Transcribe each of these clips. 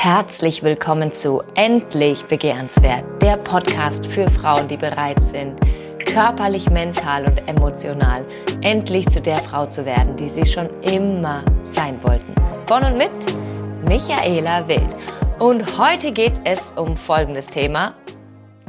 Herzlich willkommen zu Endlich Begehrenswert, der Podcast für Frauen, die bereit sind, körperlich, mental und emotional endlich zu der Frau zu werden, die sie schon immer sein wollten. Von und mit Michaela Wild. Und heute geht es um folgendes Thema,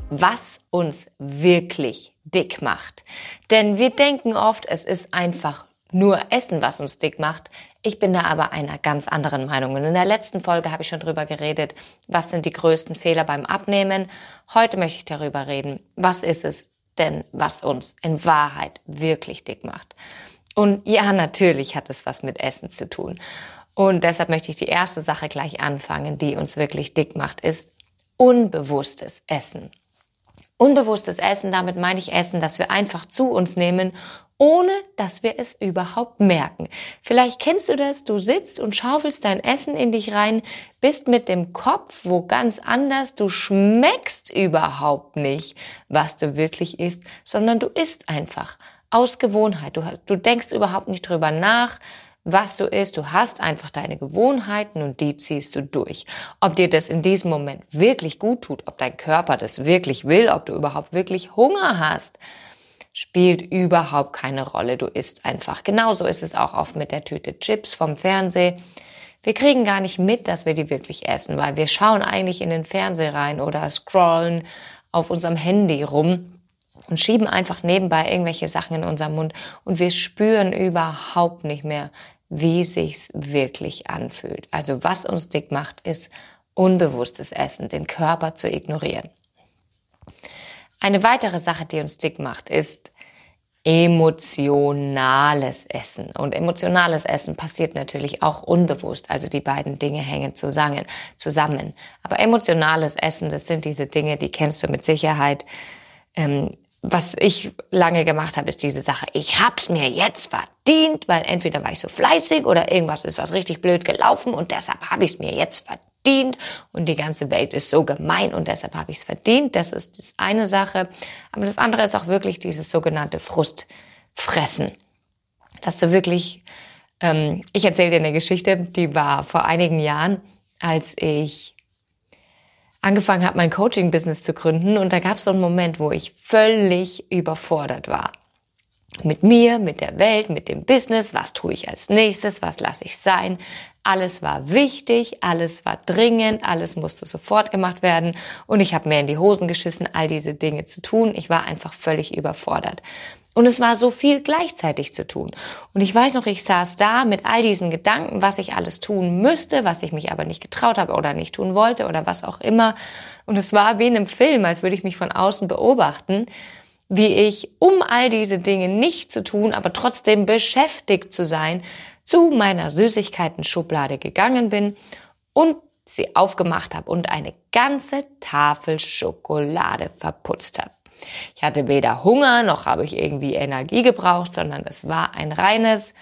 was uns wirklich dick macht. Denn wir denken oft, es ist einfach nur Essen, was uns dick macht. Ich bin da aber einer ganz anderen Meinung. Und in der letzten Folge habe ich schon drüber geredet, was sind die größten Fehler beim Abnehmen. Heute möchte ich darüber reden, was ist es denn, was uns in Wahrheit wirklich dick macht. Und ja, natürlich hat es was mit Essen zu tun. Und deshalb möchte ich die erste Sache gleich anfangen, die uns wirklich dick macht, ist unbewusstes Essen. Unbewusstes Essen, damit meine ich Essen, das wir einfach zu uns nehmen, ohne dass wir es überhaupt merken. Vielleicht kennst du das, du sitzt und schaufelst dein Essen in dich rein, bist mit dem Kopf wo ganz anders, du schmeckst überhaupt nicht, was du wirklich isst, sondern du isst einfach aus Gewohnheit. Du, du denkst überhaupt nicht drüber nach, was du isst. Du hast einfach deine Gewohnheiten und die ziehst du durch. Ob dir das in diesem Moment wirklich gut tut, ob dein Körper das wirklich will, ob du überhaupt wirklich Hunger hast, spielt überhaupt keine Rolle. Du isst einfach. Genauso ist es auch oft mit der Tüte Chips vom Fernseh. Wir kriegen gar nicht mit, dass wir die wirklich essen, weil wir schauen eigentlich in den Fernseher rein oder scrollen auf unserem Handy rum und schieben einfach nebenbei irgendwelche Sachen in unserem Mund und wir spüren überhaupt nicht mehr, wie sich's wirklich anfühlt. Also was uns dick macht, ist unbewusstes Essen, den Körper zu ignorieren. Eine weitere Sache, die uns dick macht, ist emotionales Essen. Und emotionales Essen passiert natürlich auch unbewusst. Also die beiden Dinge hängen zusammen. Aber emotionales Essen, das sind diese Dinge, die kennst du mit Sicherheit. Ähm, was ich lange gemacht habe, ist diese Sache, ich hab's mir jetzt verdient, weil entweder war ich so fleißig oder irgendwas ist was richtig blöd gelaufen und deshalb habe ich es mir jetzt verdient und die ganze Welt ist so gemein und deshalb habe ich es verdient. Das ist das eine Sache. Aber das andere ist auch wirklich dieses sogenannte Frustfressen. Dass du wirklich, ähm, ich erzähle dir eine Geschichte, die war vor einigen Jahren, als ich angefangen habe, mein Coaching-Business zu gründen. Und da gab es so einen Moment, wo ich völlig überfordert war. Mit mir, mit der Welt, mit dem Business, was tue ich als nächstes, was lasse ich sein. Alles war wichtig, alles war dringend, alles musste sofort gemacht werden und ich habe mir in die Hosen geschissen, all diese Dinge zu tun. Ich war einfach völlig überfordert. Und es war so viel gleichzeitig zu tun. Und ich weiß noch, ich saß da mit all diesen Gedanken, was ich alles tun müsste, was ich mich aber nicht getraut habe oder nicht tun wollte oder was auch immer. Und es war wie in einem Film, als würde ich mich von außen beobachten, wie ich, um all diese Dinge nicht zu tun, aber trotzdem beschäftigt zu sein, zu meiner Süßigkeiten-Schublade gegangen bin und sie aufgemacht habe und eine ganze Tafel Schokolade verputzt habe. Ich hatte weder Hunger noch habe ich irgendwie Energie gebraucht, sondern es war ein reines,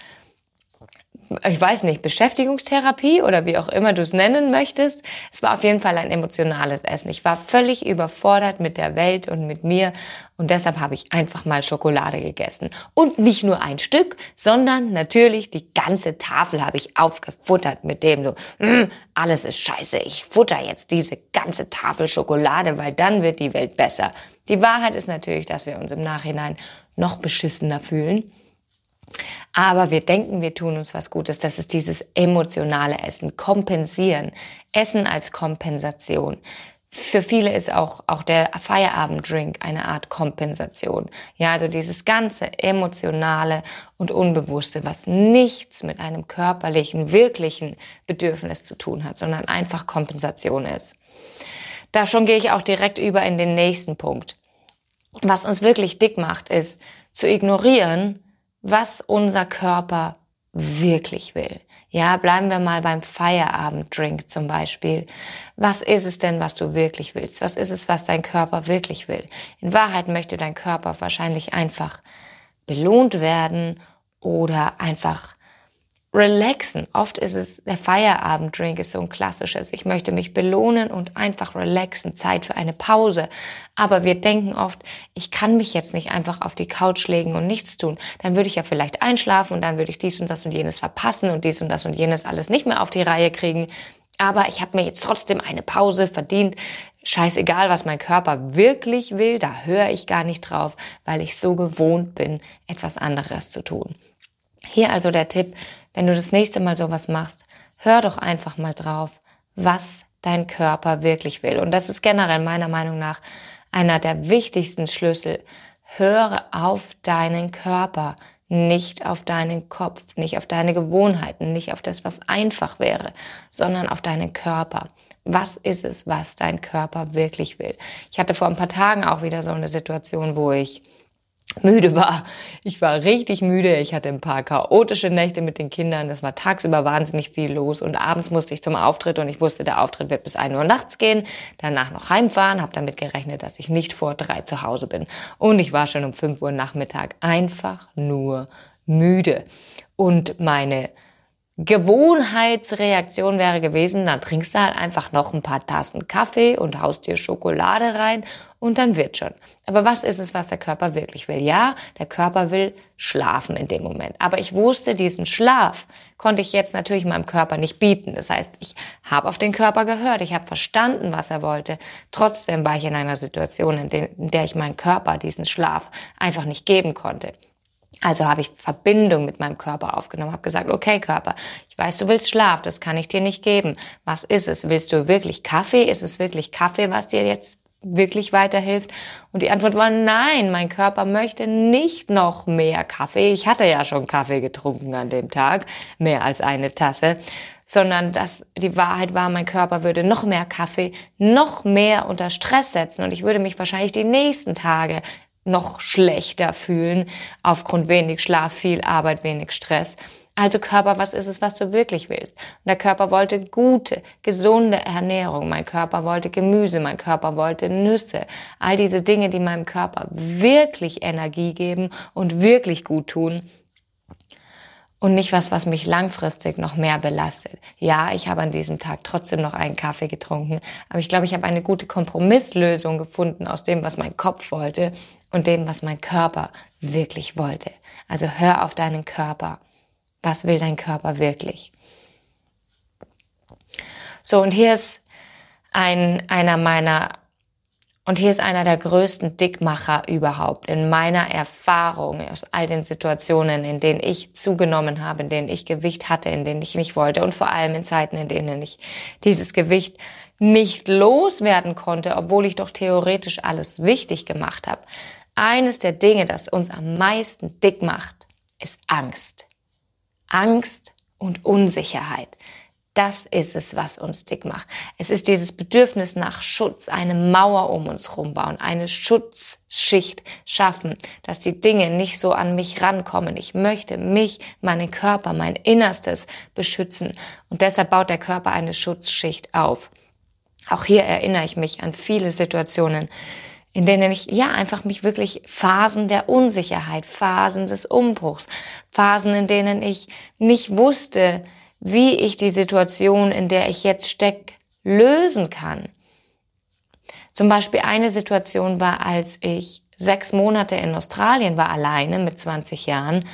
ich weiß nicht, Beschäftigungstherapie oder wie auch immer du es nennen möchtest. Es war auf jeden Fall ein emotionales Essen. Ich war völlig überfordert mit der Welt und mit mir und deshalb habe ich einfach mal Schokolade gegessen. Und nicht nur ein Stück, sondern natürlich die ganze Tafel habe ich aufgefuttert mit dem so, mm, alles ist scheiße, ich futter jetzt diese ganze Tafel Schokolade, weil dann wird die Welt besser. Die Wahrheit ist natürlich, dass wir uns im Nachhinein noch beschissener fühlen. Aber wir denken, wir tun uns was Gutes. Das ist dieses emotionale Essen, kompensieren. Essen als Kompensation. Für viele ist auch, auch der Feierabenddrink eine Art Kompensation. Ja, also dieses ganze emotionale und unbewusste, was nichts mit einem körperlichen, wirklichen Bedürfnis zu tun hat, sondern einfach Kompensation ist. Da schon gehe ich auch direkt über in den nächsten Punkt. Was uns wirklich dick macht, ist zu ignorieren, was unser Körper wirklich will. Ja, bleiben wir mal beim Feierabenddrink zum Beispiel. Was ist es denn, was du wirklich willst? Was ist es, was dein Körper wirklich will? In Wahrheit möchte dein Körper wahrscheinlich einfach belohnt werden oder einfach relaxen. Oft ist es, der Feierabenddrink ist so ein klassisches. Ich möchte mich belohnen und einfach relaxen. Zeit für eine Pause. Aber wir denken oft, ich kann mich jetzt nicht einfach auf die Couch legen und nichts tun. Dann würde ich ja vielleicht einschlafen und dann würde ich dies und das und jenes verpassen und dies und das und jenes alles nicht mehr auf die Reihe kriegen. Aber ich habe mir jetzt trotzdem eine Pause verdient. Scheißegal, was mein Körper wirklich will, da höre ich gar nicht drauf, weil ich so gewohnt bin, etwas anderes zu tun. Hier also der Tipp, wenn du das nächste Mal sowas machst, hör doch einfach mal drauf, was dein Körper wirklich will. Und das ist generell meiner Meinung nach einer der wichtigsten Schlüssel. Höre auf deinen Körper, nicht auf deinen Kopf, nicht auf deine Gewohnheiten, nicht auf das, was einfach wäre, sondern auf deinen Körper. Was ist es, was dein Körper wirklich will? Ich hatte vor ein paar Tagen auch wieder so eine Situation, wo ich müde war. Ich war richtig müde. Ich hatte ein paar chaotische Nächte mit den Kindern. Es war tagsüber wahnsinnig viel los und abends musste ich zum Auftritt und ich wusste, der Auftritt wird bis ein Uhr nachts gehen. Danach noch heimfahren, habe damit gerechnet, dass ich nicht vor drei zu Hause bin. Und ich war schon um fünf Uhr Nachmittag einfach nur müde. Und meine Gewohnheitsreaktion wäre gewesen, dann trinkst du halt einfach noch ein paar Tassen Kaffee und haust dir Schokolade rein und dann wird schon. Aber was ist es, was der Körper wirklich will? Ja, der Körper will schlafen in dem Moment. Aber ich wusste, diesen Schlaf konnte ich jetzt natürlich meinem Körper nicht bieten. Das heißt, ich habe auf den Körper gehört, ich habe verstanden, was er wollte. Trotzdem war ich in einer Situation, in, der ich meinem Körper diesen Schlaf einfach nicht geben konnte. Also habe ich Verbindung mit meinem Körper aufgenommen, habe gesagt, okay Körper, ich weiß, du willst Schlaf, das kann ich dir nicht geben. Was ist es? Willst du wirklich Kaffee? Ist es wirklich Kaffee, was dir jetzt wirklich weiterhilft? Und die Antwort war nein, mein Körper möchte nicht noch mehr Kaffee. Ich hatte ja schon Kaffee getrunken an dem Tag, mehr als eine Tasse, sondern dass die Wahrheit war, mein Körper würde noch mehr Kaffee, noch mehr unter Stress setzen und ich würde mich wahrscheinlich die nächsten Tage noch schlechter fühlen aufgrund wenig Schlaf, viel Arbeit, wenig Stress. Also Körper, was ist es, was du wirklich willst? Und der Körper wollte gute, gesunde Ernährung. Mein Körper wollte Gemüse, mein Körper wollte Nüsse. All diese Dinge, die meinem Körper wirklich Energie geben und wirklich gut tun. Und nicht was, was mich langfristig noch mehr belastet. Ja, ich habe an diesem Tag trotzdem noch einen Kaffee getrunken, aber ich glaube, ich habe eine gute Kompromisslösung gefunden aus dem, was mein Kopf wollte und dem, was mein Körper wirklich wollte. Also hör auf deinen Körper. Was will dein Körper wirklich? So, und hier ist ein, einer meiner, und hier ist einer der größten Dickmacher überhaupt in meiner Erfahrung aus all den Situationen, in denen ich zugenommen habe, in denen ich Gewicht hatte, in denen ich nicht wollte und vor allem in Zeiten, in denen ich dieses Gewicht nicht loswerden konnte, obwohl ich doch theoretisch alles wichtig gemacht habe eines der Dinge, das uns am meisten dick macht, ist Angst. Angst und Unsicherheit. Das ist es, was uns dick macht. Es ist dieses Bedürfnis nach Schutz, eine Mauer um uns rumbauen, eine Schutzschicht schaffen, dass die Dinge nicht so an mich rankommen. Ich möchte mich, meinen Körper, mein Innerstes beschützen. Und deshalb baut der Körper eine Schutzschicht auf. Auch hier erinnere ich mich an viele Situationen, in denen ich ja einfach mich wirklich Phasen der Unsicherheit, Phasen des Umbruchs, Phasen, in denen ich nicht wusste, wie ich die Situation, in der ich jetzt stecke, lösen kann. Zum Beispiel eine Situation war, als ich sechs Monate in Australien war, alleine mit 20 Jahren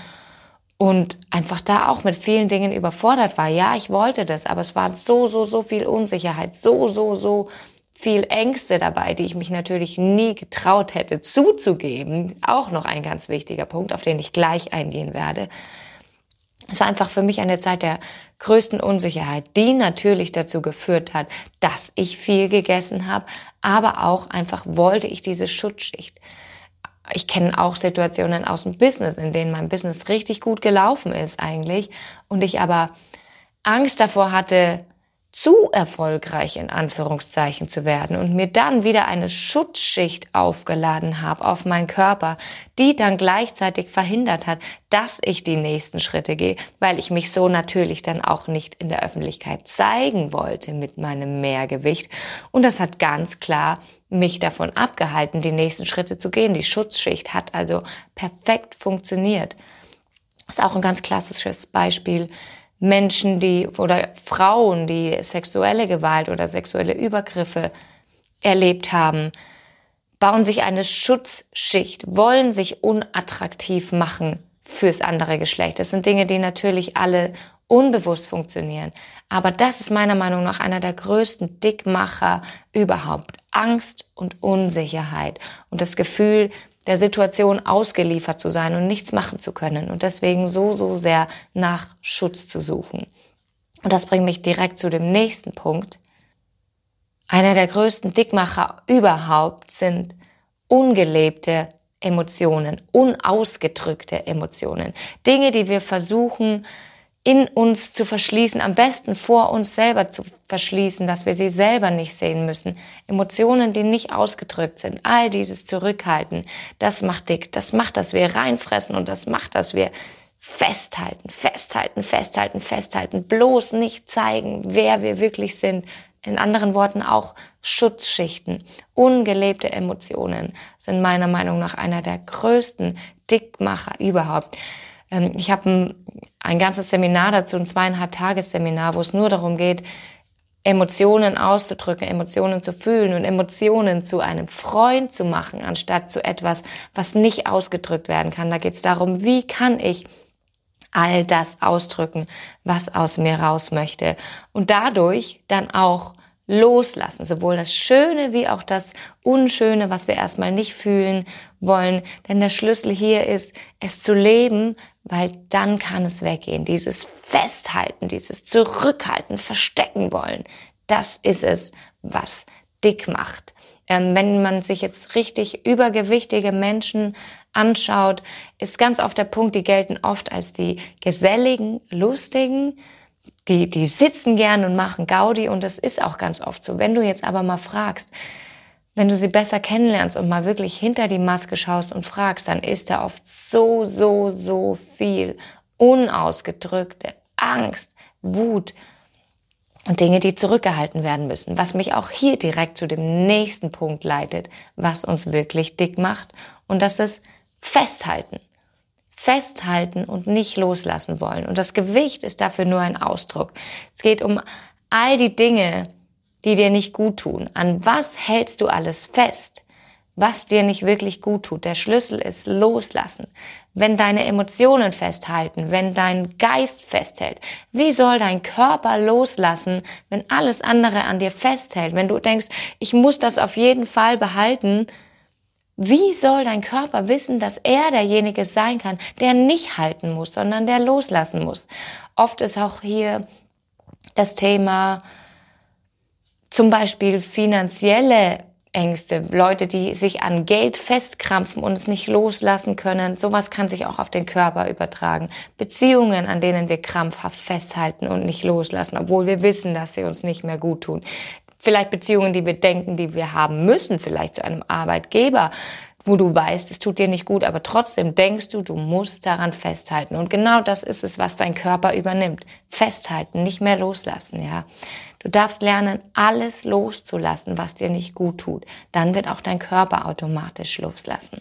und einfach da auch mit vielen Dingen überfordert war. Ja, ich wollte das, aber es war so, so, so viel Unsicherheit, so, so, so viel Ängste dabei, die ich mich natürlich nie getraut hätte zuzugeben. Auch noch ein ganz wichtiger Punkt, auf den ich gleich eingehen werde. Es war einfach für mich eine Zeit der größten Unsicherheit, die natürlich dazu geführt hat, dass ich viel gegessen habe, aber auch einfach wollte ich diese Schutzschicht. Ich kenne auch Situationen aus dem Business, in denen mein Business richtig gut gelaufen ist eigentlich und ich aber Angst davor hatte, zu erfolgreich in Anführungszeichen zu werden und mir dann wieder eine Schutzschicht aufgeladen habe auf meinen Körper, die dann gleichzeitig verhindert hat, dass ich die nächsten Schritte gehe, weil ich mich so natürlich dann auch nicht in der Öffentlichkeit zeigen wollte mit meinem Mehrgewicht. Und das hat ganz klar mich davon abgehalten, die nächsten Schritte zu gehen. Die Schutzschicht hat also perfekt funktioniert. Das ist auch ein ganz klassisches Beispiel Menschen, die oder Frauen, die sexuelle Gewalt oder sexuelle Übergriffe erlebt haben, bauen sich eine Schutzschicht, wollen sich unattraktiv machen fürs andere Geschlecht. Das sind Dinge, die natürlich alle unbewusst funktionieren. Aber das ist meiner Meinung nach einer der größten Dickmacher überhaupt. Angst und Unsicherheit und das Gefühl, der Situation ausgeliefert zu sein und nichts machen zu können und deswegen so, so sehr nach Schutz zu suchen. Und das bringt mich direkt zu dem nächsten Punkt. Einer der größten Dickmacher überhaupt sind ungelebte Emotionen, unausgedrückte Emotionen. Dinge, die wir versuchen in uns zu verschließen, am besten vor uns selber zu verschließen, dass wir sie selber nicht sehen müssen. Emotionen, die nicht ausgedrückt sind, all dieses Zurückhalten, das macht dick, das macht, dass wir reinfressen und das macht, dass wir festhalten, festhalten, festhalten, festhalten, bloß nicht zeigen, wer wir wirklich sind. In anderen Worten auch Schutzschichten. Ungelebte Emotionen sind meiner Meinung nach einer der größten Dickmacher überhaupt. Ähm, ich habe ein, ein ganzes Seminar dazu, ein zweieinhalb Tagesseminar, wo es nur darum geht, Emotionen auszudrücken, Emotionen zu fühlen und Emotionen zu einem Freund zu machen, anstatt zu etwas, was nicht ausgedrückt werden kann. Da geht es darum, wie kann ich all das ausdrücken, was aus mir raus möchte und dadurch dann auch loslassen, sowohl das Schöne wie auch das Unschöne, was wir erstmal nicht fühlen wollen. Denn der Schlüssel hier ist, es zu leben, weil dann kann es weggehen. Dieses Festhalten, dieses Zurückhalten, Verstecken wollen, das ist es, was dick macht. Ähm, wenn man sich jetzt richtig übergewichtige Menschen anschaut, ist ganz oft der Punkt, die gelten oft als die geselligen, lustigen, die, die sitzen gern und machen Gaudi und das ist auch ganz oft so. Wenn du jetzt aber mal fragst, wenn du sie besser kennenlernst und mal wirklich hinter die Maske schaust und fragst, dann ist da oft so, so, so viel unausgedrückte Angst, Wut und Dinge, die zurückgehalten werden müssen. Was mich auch hier direkt zu dem nächsten Punkt leitet, was uns wirklich dick macht. Und das ist Festhalten festhalten und nicht loslassen wollen. Und das Gewicht ist dafür nur ein Ausdruck. Es geht um all die Dinge, die dir nicht gut tun. An was hältst du alles fest, was dir nicht wirklich gut tut? Der Schlüssel ist loslassen. Wenn deine Emotionen festhalten, wenn dein Geist festhält, wie soll dein Körper loslassen, wenn alles andere an dir festhält? Wenn du denkst, ich muss das auf jeden Fall behalten, wie soll dein Körper wissen, dass er derjenige sein kann, der nicht halten muss, sondern der loslassen muss? Oft ist auch hier das Thema zum Beispiel finanzielle Ängste, Leute, die sich an Geld festkrampfen und es nicht loslassen können. Sowas kann sich auch auf den Körper übertragen. Beziehungen, an denen wir krampfhaft festhalten und nicht loslassen, obwohl wir wissen, dass sie uns nicht mehr gut tun vielleicht Beziehungen, die wir denken, die wir haben müssen, vielleicht zu einem Arbeitgeber, wo du weißt, es tut dir nicht gut, aber trotzdem denkst du, du musst daran festhalten. Und genau das ist es, was dein Körper übernimmt. Festhalten, nicht mehr loslassen, ja. Du darfst lernen, alles loszulassen, was dir nicht gut tut. Dann wird auch dein Körper automatisch loslassen.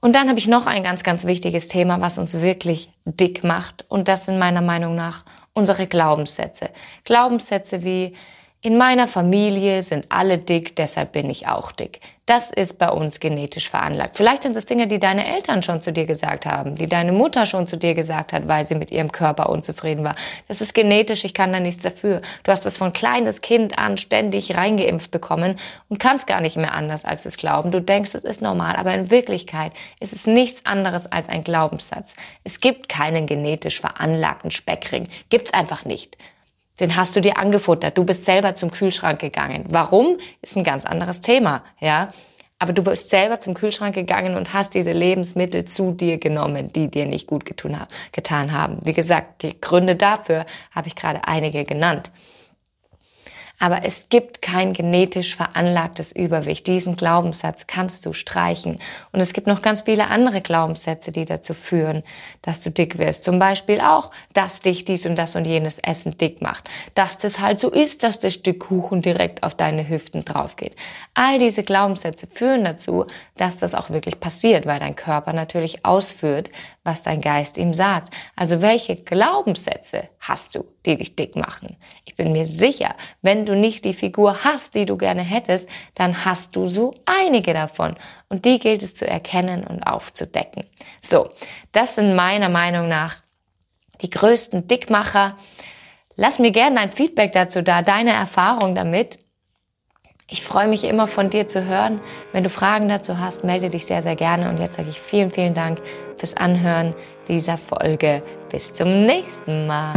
Und dann habe ich noch ein ganz, ganz wichtiges Thema, was uns wirklich dick macht. Und das sind meiner Meinung nach unsere Glaubenssätze. Glaubenssätze wie, in meiner Familie sind alle dick, deshalb bin ich auch dick. Das ist bei uns genetisch veranlagt. Vielleicht sind es Dinge, die deine Eltern schon zu dir gesagt haben, die deine Mutter schon zu dir gesagt hat, weil sie mit ihrem Körper unzufrieden war. Das ist genetisch, ich kann da nichts dafür. Du hast das von kleines Kind an ständig reingeimpft bekommen und kannst gar nicht mehr anders als es glauben. Du denkst, es ist normal, aber in Wirklichkeit ist es nichts anderes als ein Glaubenssatz. Es gibt keinen genetisch veranlagten Speckring. Gibt's einfach nicht. Den hast du dir angefuttert. Du bist selber zum Kühlschrank gegangen. Warum? Ist ein ganz anderes Thema, ja. Aber du bist selber zum Kühlschrank gegangen und hast diese Lebensmittel zu dir genommen, die dir nicht gut getan haben. Wie gesagt, die Gründe dafür habe ich gerade einige genannt. Aber es gibt kein genetisch veranlagtes Übergewicht. Diesen Glaubenssatz kannst du streichen. Und es gibt noch ganz viele andere Glaubenssätze, die dazu führen, dass du dick wirst. Zum Beispiel auch, dass dich dies und das und jenes Essen dick macht. Dass das halt so ist, dass das Stück Kuchen direkt auf deine Hüften drauf geht. All diese Glaubenssätze führen dazu, dass das auch wirklich passiert, weil dein Körper natürlich ausführt, was dein Geist ihm sagt. Also welche Glaubenssätze hast du, die dich dick machen? Ich bin mir sicher, wenn du nicht die Figur hast, die du gerne hättest, dann hast du so einige davon. Und die gilt es zu erkennen und aufzudecken. So, das sind meiner Meinung nach die größten Dickmacher. Lass mir gerne dein Feedback dazu da, deine Erfahrung damit. Ich freue mich immer von dir zu hören. Wenn du Fragen dazu hast, melde dich sehr, sehr gerne. Und jetzt sage ich vielen, vielen Dank fürs Anhören dieser Folge. Bis zum nächsten Mal.